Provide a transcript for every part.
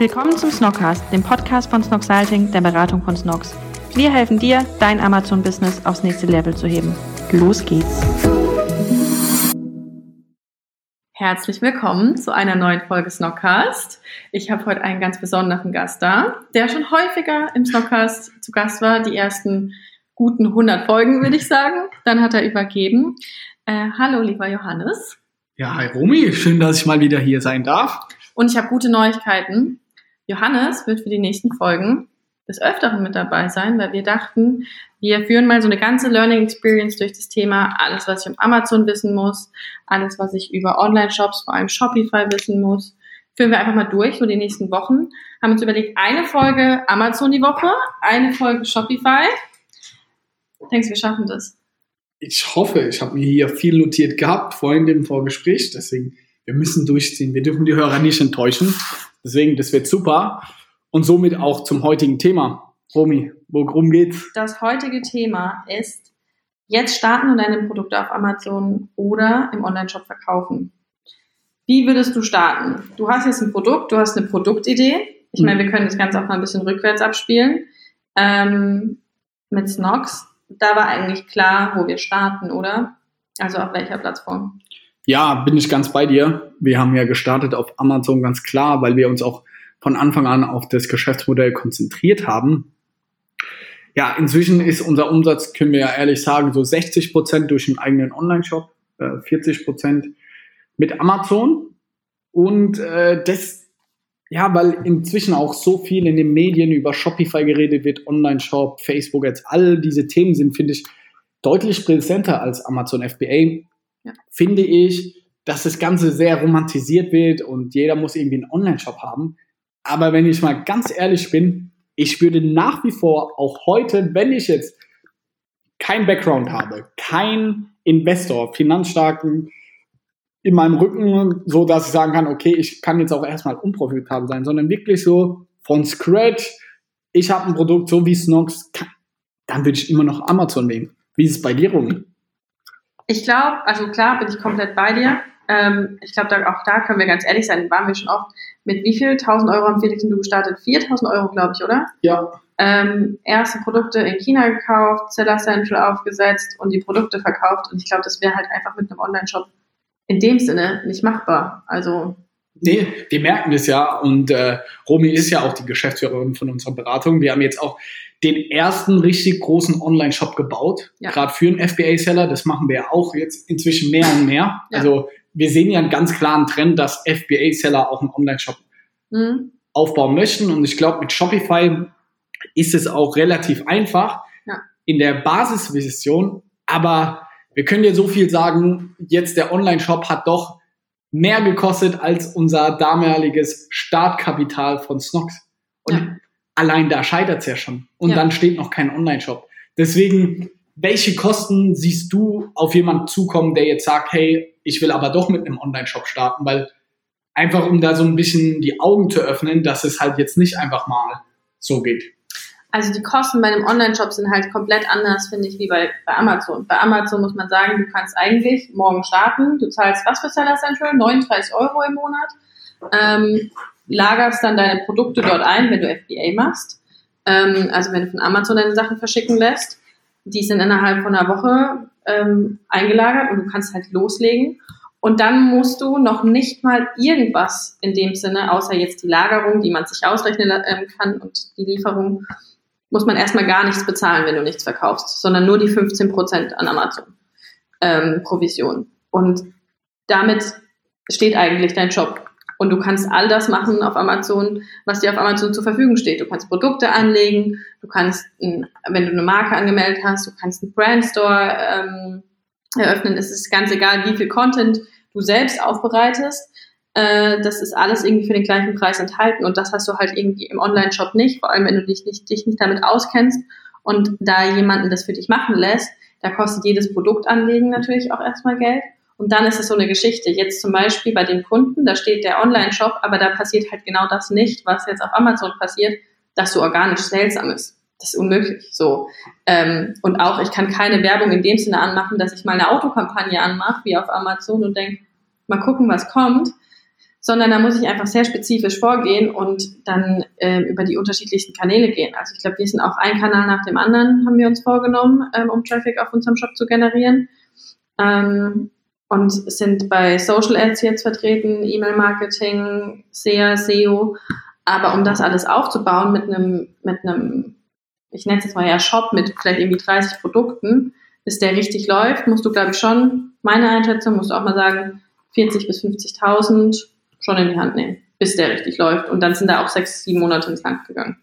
Willkommen zum Snockcast, dem Podcast von Snocksalting, der Beratung von Snocks. Wir helfen dir, dein Amazon-Business aufs nächste Level zu heben. Los geht's! Herzlich willkommen zu einer neuen Folge Snockcast. Ich habe heute einen ganz besonderen Gast da, der schon häufiger im Snockcast zu Gast war. Die ersten guten 100 Folgen, würde ich sagen. Dann hat er übergeben. Äh, hallo, lieber Johannes. Ja, hi Romy, schön, dass ich mal wieder hier sein darf. Und ich habe gute Neuigkeiten. Johannes wird für die nächsten Folgen des Öfteren mit dabei sein, weil wir dachten, wir führen mal so eine ganze Learning Experience durch das Thema, alles, was ich um Amazon wissen muss, alles, was ich über Online-Shops, vor allem Shopify wissen muss, führen wir einfach mal durch, so die nächsten Wochen. Haben uns überlegt, eine Folge Amazon die Woche, eine Folge Shopify. Denkst du, wir schaffen das? Ich hoffe, ich habe mir hier viel notiert gehabt, vorhin im Vorgespräch, deswegen, wir müssen durchziehen. Wir dürfen die Hörer nicht enttäuschen. Deswegen, das wird super. Und somit auch zum heutigen Thema. Romy, worum geht's? Das heutige Thema ist, jetzt starten und deine Produkte auf Amazon oder im Online-Shop verkaufen. Wie würdest du starten? Du hast jetzt ein Produkt, du hast eine Produktidee. Ich meine, wir können das Ganze auch mal ein bisschen rückwärts abspielen. Ähm, mit Snox, da war eigentlich klar, wo wir starten, oder? Also auf welcher Plattform? Ja, bin ich ganz bei dir. Wir haben ja gestartet auf Amazon ganz klar, weil wir uns auch von Anfang an auf das Geschäftsmodell konzentriert haben. Ja, inzwischen ist unser Umsatz, können wir ja ehrlich sagen, so 60 Prozent durch den eigenen Online-Shop, äh, 40 Prozent mit Amazon. Und äh, das, ja, weil inzwischen auch so viel in den Medien über Shopify geredet wird, Online-Shop, Facebook, jetzt all diese Themen sind, finde ich, deutlich präsenter als Amazon FBA ja. finde ich, dass das Ganze sehr romantisiert wird und jeder muss irgendwie einen Online-Shop haben. Aber wenn ich mal ganz ehrlich bin, ich würde nach wie vor auch heute, wenn ich jetzt kein Background habe, kein Investor, finanzstarken in meinem Rücken, so dass ich sagen kann, okay, ich kann jetzt auch erstmal unprofitabel sein, sondern wirklich so von Scratch, ich habe ein Produkt so wie Snox, dann würde ich immer noch Amazon nehmen. Wie ist es bei dir, Romy? Ich glaube, also klar bin ich komplett bei dir. Ähm, ich glaube, da, auch da können wir ganz ehrlich sein, waren wir schon oft. Mit wie viel? 1000 Euro haben Felix und du gestartet? 4000 Euro, glaube ich, oder? Ja. Ähm, erste Produkte in China gekauft, Seller Central aufgesetzt und die Produkte verkauft. Und ich glaube, das wäre halt einfach mit einem Online-Shop in dem Sinne nicht machbar. Also Nee, wir merken das ja und äh, Romy ist ja auch die Geschäftsführerin von unserer Beratung. Wir haben jetzt auch den ersten richtig großen Online-Shop gebaut, ja. gerade für einen FBA-Seller. Das machen wir ja auch jetzt inzwischen mehr und mehr. Ja. Also wir sehen ja einen ganz klaren Trend, dass FBA-Seller auch einen Online-Shop mhm. aufbauen möchten. Und ich glaube, mit Shopify ist es auch relativ einfach ja. in der Basisvision. Aber wir können dir so viel sagen, jetzt der Online-Shop hat doch mehr gekostet als unser damaliges Startkapital von Snox. Und allein da scheitert es ja schon. Und ja. dann steht noch kein Online-Shop. Deswegen, welche Kosten siehst du auf jemanden zukommen, der jetzt sagt, hey, ich will aber doch mit einem Online-Shop starten, weil einfach um da so ein bisschen die Augen zu öffnen, dass es halt jetzt nicht einfach mal so geht. Also die Kosten bei einem Online-Shop sind halt komplett anders, finde ich, wie bei, bei Amazon. Bei Amazon muss man sagen, du kannst eigentlich morgen starten. Du zahlst was für Seller Central? 39 Euro im Monat. Ähm, lagerst dann deine Produkte dort ein, wenn du FBA machst. Ähm, also wenn du von Amazon deine Sachen verschicken lässt. Die sind innerhalb von einer Woche ähm, eingelagert und du kannst halt loslegen. Und dann musst du noch nicht mal irgendwas in dem Sinne, außer jetzt die Lagerung, die man sich ausrechnen ähm, kann und die Lieferung, muss man erstmal gar nichts bezahlen, wenn du nichts verkaufst, sondern nur die 15% an Amazon ähm, Provision. Und damit steht eigentlich dein Shop und du kannst all das machen auf Amazon, was dir auf Amazon zur Verfügung steht. Du kannst Produkte anlegen, du kannst, wenn du eine Marke angemeldet hast, du kannst einen Brandstore ähm, eröffnen. Es ist ganz egal, wie viel Content du selbst aufbereitest. Äh, das ist alles irgendwie für den gleichen Preis enthalten und das hast du halt irgendwie im Online-Shop nicht, vor allem wenn du dich nicht, dich nicht damit auskennst und da jemanden das für dich machen lässt. Da kostet jedes Produkt anlegen natürlich auch erstmal Geld. Und dann ist es so eine Geschichte. Jetzt zum Beispiel bei den Kunden, da steht der Online-Shop, aber da passiert halt genau das nicht, was jetzt auf Amazon passiert, dass du organisch seltsam ist. Das ist unmöglich. So. Ähm, und auch, ich kann keine Werbung in dem Sinne anmachen, dass ich mal eine Autokampagne anmache, wie auf Amazon und denke, mal gucken, was kommt. sondern da muss ich einfach sehr spezifisch vorgehen und dann äh, über die unterschiedlichsten Kanäle gehen. Also ich glaube, wir sind auch ein Kanal nach dem anderen, haben wir uns vorgenommen, ähm, um Traffic auf unserem Shop zu generieren. Ähm, und sind bei Social Ads jetzt vertreten, E-Mail-Marketing, SEA, SEO. Aber um das alles aufzubauen mit einem, mit einem, ich nenne es jetzt mal ja Shop mit vielleicht irgendwie 30 Produkten, bis der richtig läuft, musst du, glaube ich, schon, meine Einschätzung, musst du auch mal sagen, 40 bis 50.000 schon in die Hand nehmen, bis der richtig läuft. Und dann sind da auch sechs, sieben Monate ins Land gegangen.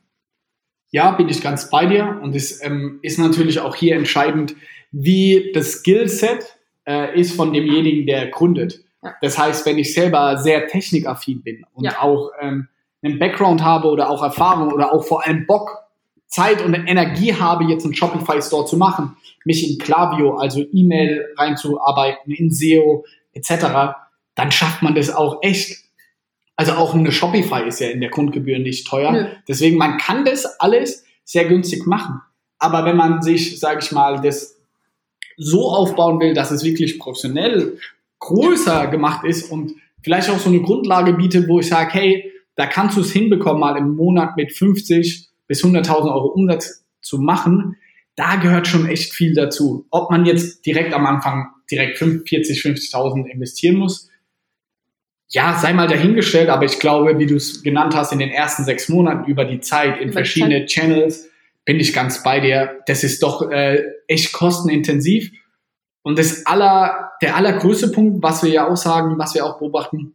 Ja, bin ich ganz bei dir. Und es ähm, ist natürlich auch hier entscheidend, wie das Skillset äh, ist von demjenigen, der gründet. Ja. Das heißt, wenn ich selber sehr technikaffin bin und ja. auch ähm, einen Background habe oder auch Erfahrung oder auch vor allem Bock, Zeit und Energie habe, jetzt einen Shopify Store zu machen, mich in Klaviyo, also E-Mail reinzuarbeiten, in SEO etc., dann schafft man das auch echt. Also auch eine Shopify ist ja in der Grundgebühr nicht teuer. Nö. Deswegen, man kann das alles sehr günstig machen. Aber wenn man sich, sage ich mal, das so aufbauen will, dass es wirklich professionell größer gemacht ist und vielleicht auch so eine Grundlage bietet, wo ich sage, hey, da kannst du es hinbekommen, mal im Monat mit 50 bis 100.000 Euro Umsatz zu machen, da gehört schon echt viel dazu. Ob man jetzt direkt am Anfang direkt 40, 50.000 investieren muss, ja, sei mal dahingestellt, aber ich glaube, wie du es genannt hast, in den ersten sechs Monaten über die Zeit in über verschiedene Channels, bin ich ganz bei dir. Das ist doch äh, echt kostenintensiv. Und das aller, der allergrößte Punkt, was wir ja auch sagen, was wir auch beobachten,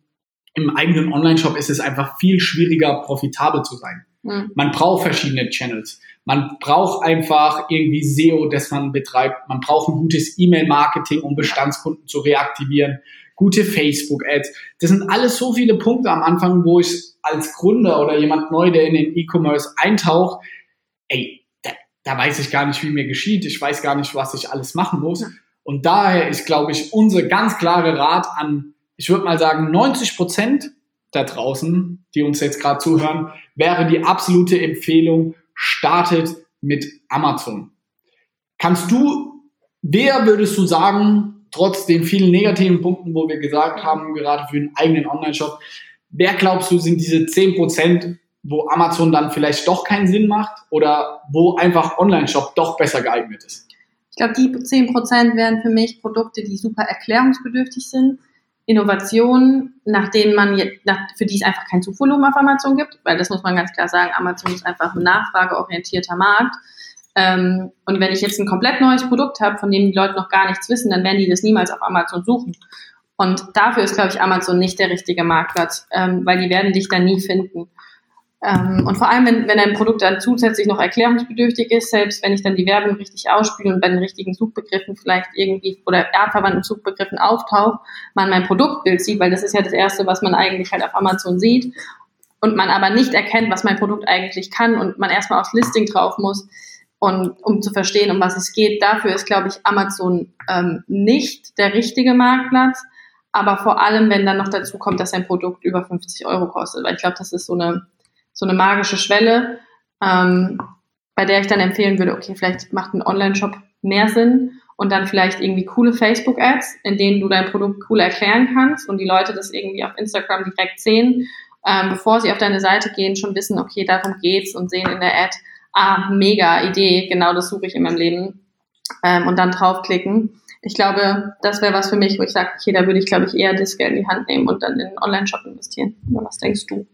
im eigenen Online-Shop ist es einfach viel schwieriger, profitabel zu sein. Mhm. Man braucht verschiedene Channels. Man braucht einfach irgendwie SEO, das man betreibt. Man braucht ein gutes E-Mail-Marketing, um Bestandskunden zu reaktivieren. Gute Facebook-Ads. Das sind alles so viele Punkte am Anfang, wo ich als Gründer oder jemand neu, der in den E-Commerce eintaucht, ey, da, weiß ich gar nicht, wie mir geschieht. Ich weiß gar nicht, was ich alles machen muss. Und daher ist, glaube ich, unser ganz klare Rat an, ich würde mal sagen, 90 Prozent da draußen, die uns jetzt gerade zuhören, wäre die absolute Empfehlung, startet mit Amazon. Kannst du, wer würdest du sagen, trotz den vielen negativen Punkten, wo wir gesagt haben, gerade für den eigenen Online-Shop, wer glaubst du sind diese 10 Prozent, wo Amazon dann vielleicht doch keinen Sinn macht oder wo einfach Online-Shop doch besser geeignet ist? Ich glaube, die 10 Prozent wären für mich Produkte, die super erklärungsbedürftig sind Innovationen, nach denen man jetzt, nach, für die es einfach kein Zufuhrvolumen auf Amazon gibt, weil das muss man ganz klar sagen, Amazon ist einfach ein nachfrageorientierter Markt. Ähm, und wenn ich jetzt ein komplett neues Produkt habe, von dem die Leute noch gar nichts wissen, dann werden die das niemals auf Amazon suchen. Und dafür ist, glaube ich, Amazon nicht der richtige Marktplatz, ähm, weil die werden dich dann nie finden. Ähm, und vor allem, wenn, wenn ein Produkt dann zusätzlich noch erklärungsbedürftig ist, selbst wenn ich dann die Werbung richtig ausspiele und bei den richtigen Suchbegriffen vielleicht irgendwie oder artverwandten Suchbegriffen auftaucht, man mein Produktbild sieht, weil das ist ja das Erste, was man eigentlich halt auf Amazon sieht und man aber nicht erkennt, was mein Produkt eigentlich kann und man erstmal aufs Listing drauf muss und um zu verstehen, um was es geht. Dafür ist, glaube ich, Amazon ähm, nicht der richtige Marktplatz. Aber vor allem, wenn dann noch dazu kommt, dass ein Produkt über 50 Euro kostet, weil ich glaube, das ist so eine so eine magische Schwelle, ähm, bei der ich dann empfehlen würde, okay, vielleicht macht ein Online-Shop mehr Sinn und dann vielleicht irgendwie coole Facebook-Ads, in denen du dein Produkt cool erklären kannst und die Leute das irgendwie auf Instagram direkt sehen, ähm, bevor sie auf deine Seite gehen, schon wissen, okay, darum geht's und sehen in der Ad, ah, mega Idee, genau das suche ich in meinem Leben ähm, und dann draufklicken. Ich glaube, das wäre was für mich, wo ich sage, okay, da würde ich, glaube ich, eher das Geld in die Hand nehmen und dann in einen Online-Shop investieren. Was denkst du?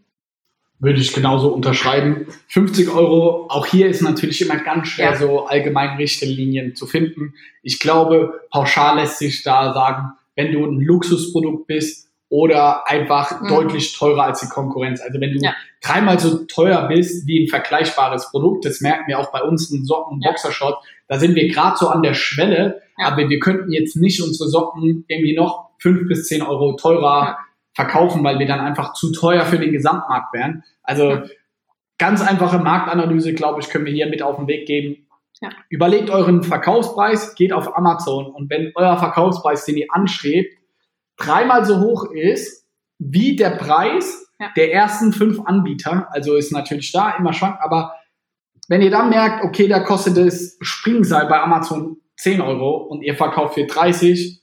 Würde ich genauso unterschreiben. 50 Euro, auch hier ist natürlich immer ganz schwer, ja. so allgemein Richtlinien zu finden. Ich glaube, pauschal lässt sich da sagen, wenn du ein Luxusprodukt bist oder einfach mhm. deutlich teurer als die Konkurrenz. Also wenn du ja. dreimal so teuer bist wie ein vergleichbarres Produkt, das merken wir auch bei uns in Socken, ja. Boxershot, da sind wir gerade so an der Schwelle, aber wir könnten jetzt nicht unsere Socken irgendwie noch fünf bis zehn Euro teurer verkaufen, weil wir dann einfach zu teuer für den Gesamtmarkt wären. Also ganz einfache Marktanalyse, glaube ich, können wir hier mit auf den Weg geben. Ja. Überlegt euren Verkaufspreis, geht auf Amazon und wenn euer Verkaufspreis, den ihr anstrebt, dreimal so hoch ist wie der Preis ja. der ersten fünf Anbieter, also ist natürlich da immer schwank, aber wenn ihr dann merkt, okay, da kostet das Springseil bei Amazon 10 Euro und ihr verkauft für 30,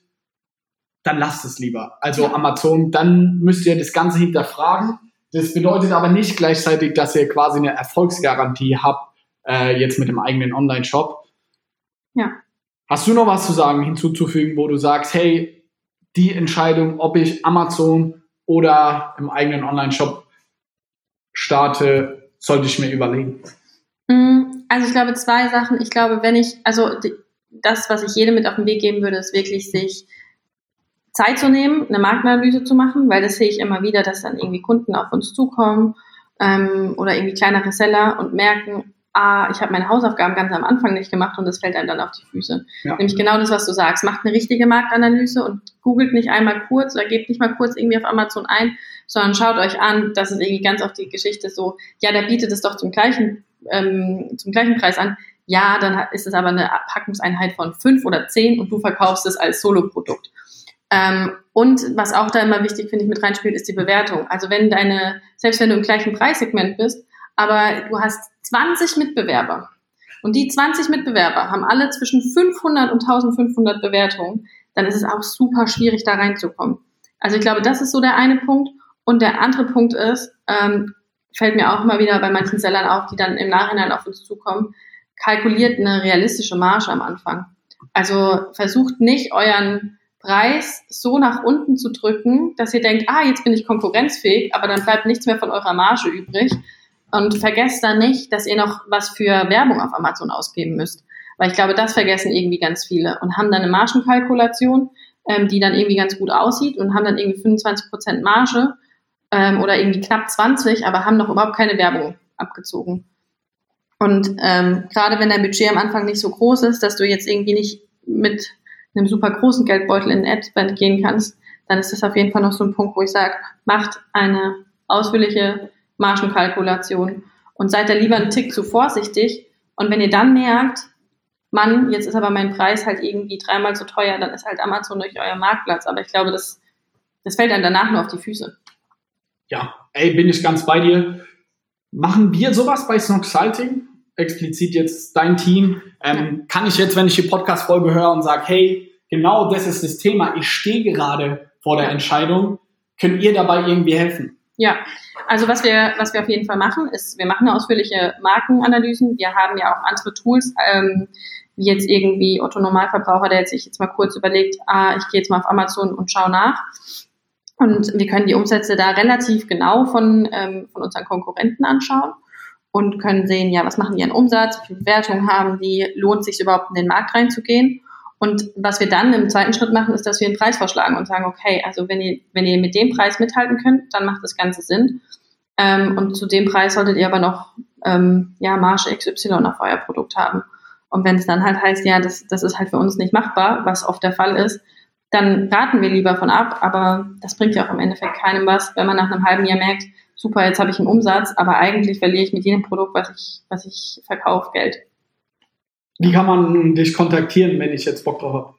dann lasst es lieber. Also Amazon, dann müsst ihr das Ganze hinterfragen. Das bedeutet aber nicht gleichzeitig, dass ihr quasi eine Erfolgsgarantie habt, äh, jetzt mit dem eigenen Online-Shop. Ja. Hast du noch was zu sagen, hinzuzufügen, wo du sagst, hey, die Entscheidung, ob ich Amazon oder im eigenen Online-Shop starte, sollte ich mir überlegen? Mm, also ich glaube zwei Sachen. Ich glaube, wenn ich, also das, was ich jedem mit auf den Weg geben würde, ist wirklich sich Zeit zu nehmen, eine Marktanalyse zu machen, weil das sehe ich immer wieder, dass dann irgendwie Kunden auf uns zukommen ähm, oder irgendwie kleinere Seller und merken, ah, ich habe meine Hausaufgaben ganz am Anfang nicht gemacht und das fällt einem dann auf die Füße. Ja. Nämlich genau das, was du sagst. Macht eine richtige Marktanalyse und googelt nicht einmal kurz oder gebt nicht mal kurz irgendwie auf Amazon ein, sondern schaut euch an, das ist irgendwie ganz oft die Geschichte so, ja, der bietet es doch zum gleichen, ähm, zum gleichen Preis an. Ja, dann ist es aber eine Packungseinheit von fünf oder zehn und du verkaufst es als Soloprodukt. Ähm, und was auch da immer wichtig, finde ich, mit reinspielt, ist die Bewertung. Also wenn deine, selbst wenn du im gleichen Preissegment bist, aber du hast 20 Mitbewerber und die 20 Mitbewerber haben alle zwischen 500 und 1500 Bewertungen, dann ist es auch super schwierig, da reinzukommen. Also ich glaube, das ist so der eine Punkt. Und der andere Punkt ist, ähm, fällt mir auch immer wieder bei manchen Sellern auf, die dann im Nachhinein auf uns zukommen, kalkuliert eine realistische Marge am Anfang. Also versucht nicht euren Preis so nach unten zu drücken, dass ihr denkt, ah, jetzt bin ich konkurrenzfähig, aber dann bleibt nichts mehr von eurer Marge übrig. Und vergesst dann nicht, dass ihr noch was für Werbung auf Amazon ausgeben müsst. Weil ich glaube, das vergessen irgendwie ganz viele und haben dann eine Margenkalkulation, ähm, die dann irgendwie ganz gut aussieht und haben dann irgendwie 25% Marge ähm, oder irgendwie knapp 20, aber haben noch überhaupt keine Werbung abgezogen. Und ähm, gerade wenn dein Budget am Anfang nicht so groß ist, dass du jetzt irgendwie nicht mit einem super großen Geldbeutel in Adspend gehen kannst, dann ist das auf jeden Fall noch so ein Punkt, wo ich sage, macht eine ausführliche Margenkalkulation und seid da lieber einen Tick zu vorsichtig. Und wenn ihr dann merkt, Mann, jetzt ist aber mein Preis halt irgendwie dreimal so teuer, dann ist halt Amazon durch euer Marktplatz. Aber ich glaube, das, das fällt dann danach nur auf die Füße. Ja, ey, bin ich ganz bei dir. Machen wir sowas bei Snog Salting? Explizit jetzt dein Team, ähm, kann ich jetzt, wenn ich die Podcast-Folge höre und sage, hey, genau das ist das Thema, ich stehe gerade vor der Entscheidung, könnt ihr dabei irgendwie helfen? Ja, also was wir, was wir auf jeden Fall machen, ist, wir machen eine ausführliche Markenanalysen. Wir haben ja auch andere Tools, ähm, wie jetzt irgendwie Otto Normalverbraucher, der jetzt sich jetzt mal kurz überlegt, ah, ich gehe jetzt mal auf Amazon und schaue nach. Und wir können die Umsätze da relativ genau von, ähm, von unseren Konkurrenten anschauen und können sehen, ja, was machen die an Umsatz, wie viele Bewertungen haben die, lohnt sich überhaupt in den Markt reinzugehen. Und was wir dann im zweiten Schritt machen, ist, dass wir einen Preis vorschlagen und sagen, okay, also wenn ihr, wenn ihr mit dem Preis mithalten könnt, dann macht das Ganze Sinn. Ähm, und zu dem Preis solltet ihr aber noch ähm, ja, Marge XY auf euer Produkt haben. Und wenn es dann halt heißt, ja, das, das ist halt für uns nicht machbar, was oft der Fall ist, dann raten wir lieber von ab. Aber das bringt ja auch im Endeffekt keinem was, wenn man nach einem halben Jahr merkt, super, jetzt habe ich einen Umsatz, aber eigentlich verliere ich mit jedem Produkt, was ich, was ich verkaufe, Geld. Wie kann man dich kontaktieren, wenn ich jetzt Bock drauf habe?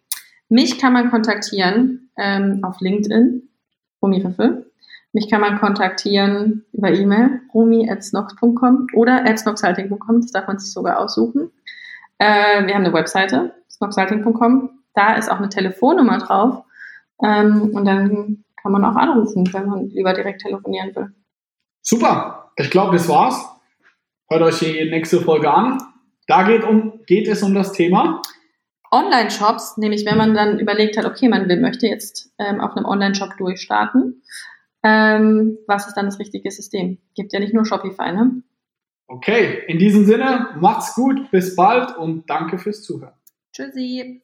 Mich kann man kontaktieren ähm, auf LinkedIn, Rumi Riffel. Mich kann man kontaktieren über E-Mail, rumi.snox.com oder at snoxhalting.com, das darf man sich sogar aussuchen. Äh, wir haben eine Webseite, snoxhalting.com, da ist auch eine Telefonnummer drauf ähm, und dann kann man auch anrufen, wenn man lieber direkt telefonieren will. Super, ich glaube, das war's. Hört euch die nächste Folge an. Da geht, um, geht es um das Thema. Online-Shops, nämlich wenn man dann überlegt hat, okay, man will, möchte jetzt ähm, auf einem Online-Shop durchstarten, ähm, was ist dann das richtige System? Gibt ja nicht nur Shopify, ne? Okay, in diesem Sinne, macht's gut, bis bald und danke fürs Zuhören. Tschüssi.